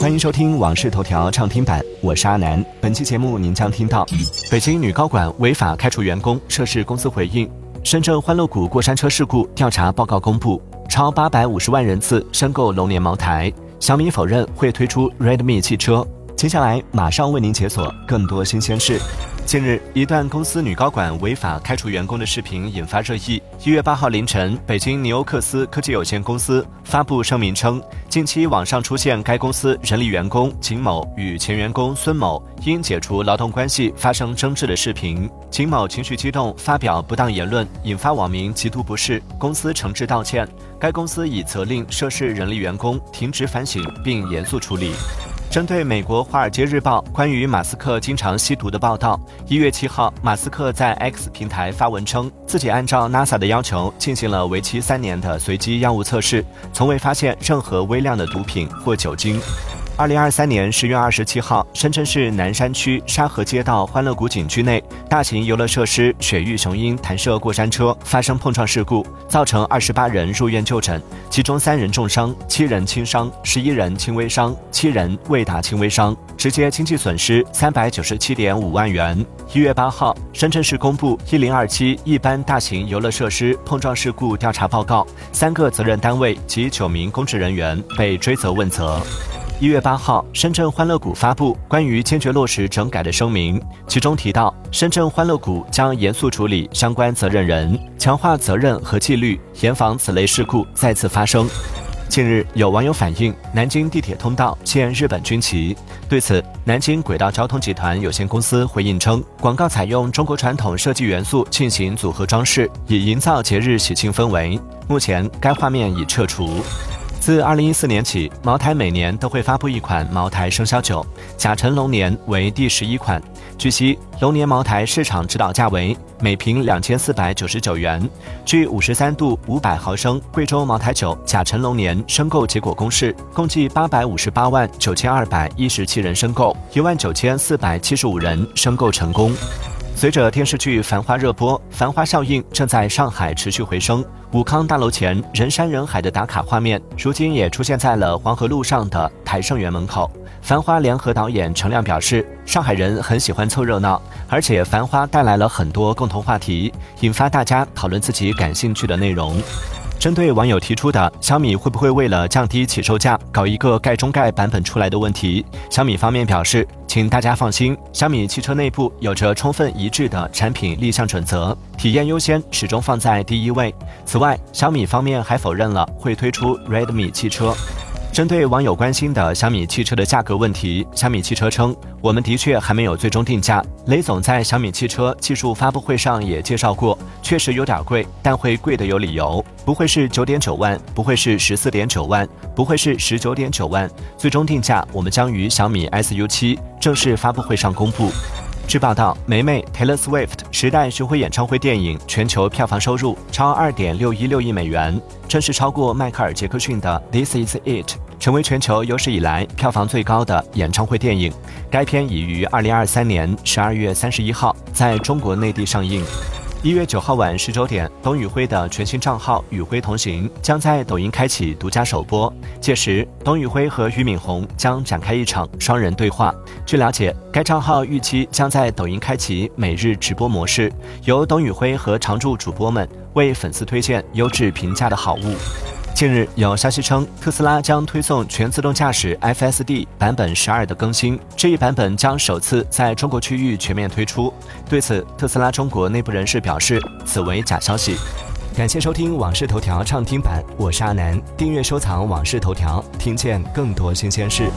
欢迎收听《往事头条》畅听版，我是阿南。本期节目您将听到：北京女高管违法开除员工，涉事公司回应；深圳欢乐谷过山车事故调查报告公布；超八百五十万人次申购龙年茅台；小米否认会推出 Redmi 汽车。接下来马上为您解锁更多新鲜事。近日，一段公司女高管违法开除员工的视频引发热议。一月八号凌晨，北京尼欧克斯科技有限公司发布声明称，近期网上出现该公司人力员工景某与前员工孙某因解除劳动关系发生争执的视频。景某情绪激动，发表不当言论，引发网民极度不适。公司诚挚道歉，该公司已责令涉事人力员工停职反省并严肃处理。针对美国《华尔街日报》关于马斯克经常吸毒的报道，一月七号，马斯克在 X 平台发文称，自己按照 NASA 的要求进行了为期三年的随机药物测试，从未发现任何微量的毒品或酒精。二零二三年十月二十七号，深圳市南山区沙河街道欢乐谷景区内，大型游乐设施雪域雄鹰弹射过山车发生碰撞事故，造成二十八人入院就诊，其中三人重伤，七人轻伤，十一人轻微伤，七人未达轻微伤，直接经济损失三百九十七点五万元。一月八号，深圳市公布一零二七一般大型游乐设施碰撞事故调查报告，三个责任单位及九名公职人员被追责问责。一月八号，深圳欢乐谷发布关于坚决落实整改的声明，其中提到，深圳欢乐谷将严肃处理相关责任人，强化责任和纪律，严防此类事故再次发生。近日，有网友反映南京地铁通道现日本军旗，对此，南京轨道交通集团有限公司回应称，广告采用中国传统设计元素进行组合装饰，以营造节日喜庆氛围。目前，该画面已撤除。自二零一四年起，茅台每年都会发布一款茅台生肖酒，甲辰龙年为第十一款。据悉，龙年茅台市场指导价为每瓶两千四百九十九元。据五十三度五百毫升贵州茅台酒甲辰龙年申购结果公示，共计八百五十八万九千二百一十七人申购，一万九千四百七十五人申购成功。随着电视剧《繁花》热播，繁花效应正在上海持续回升。武康大楼前人山人海的打卡画面，如今也出现在了黄河路上的台盛园门口。繁花联合导演陈亮表示，上海人很喜欢凑热闹，而且繁花带来了很多共同话题，引发大家讨论自己感兴趣的内容。针对网友提出的小米会不会为了降低起售价，搞一个盖中盖版本出来的问题，小米方面表示，请大家放心，小米汽车内部有着充分一致的产品立项准则，体验优先始终放在第一位。此外，小米方面还否认了会推出 Redmi 汽车。针对网友关心的小米汽车的价格问题，小米汽车称，我们的确还没有最终定价。雷总在小米汽车技术发布会上也介绍过，确实有点贵，但会贵的有理由，不会是九点九万，不会是十四点九万，不会是十九点九万。最终定价我们将于小米 SU 七正式发布会上公布。据报道，梅梅 Taylor Swift 时代巡回演唱会电影全球票房收入超二点六一六亿美元，正式超过迈克尔杰克逊的 This Is It，成为全球有史以来票房最高的演唱会电影。该片已于二零二三年十二月三十一号在中国内地上映。一月九号晚十九点，董宇辉的全新账号“宇辉同行”将在抖音开启独家首播。届时，董宇辉和俞敏洪将展开一场双人对话。据了解，该账号预期将在抖音开启每日直播模式，由董宇辉和常驻主播们为粉丝推荐优质平价的好物。近日有消息称，特斯拉将推送全自动驾驶 FSD 版本十二的更新，这一版本将首次在中国区域全面推出。对此，特斯拉中国内部人士表示，此为假消息。感谢收听《往事头条》畅听版，我是阿南，订阅收藏《往事头条》，听见更多新鲜事。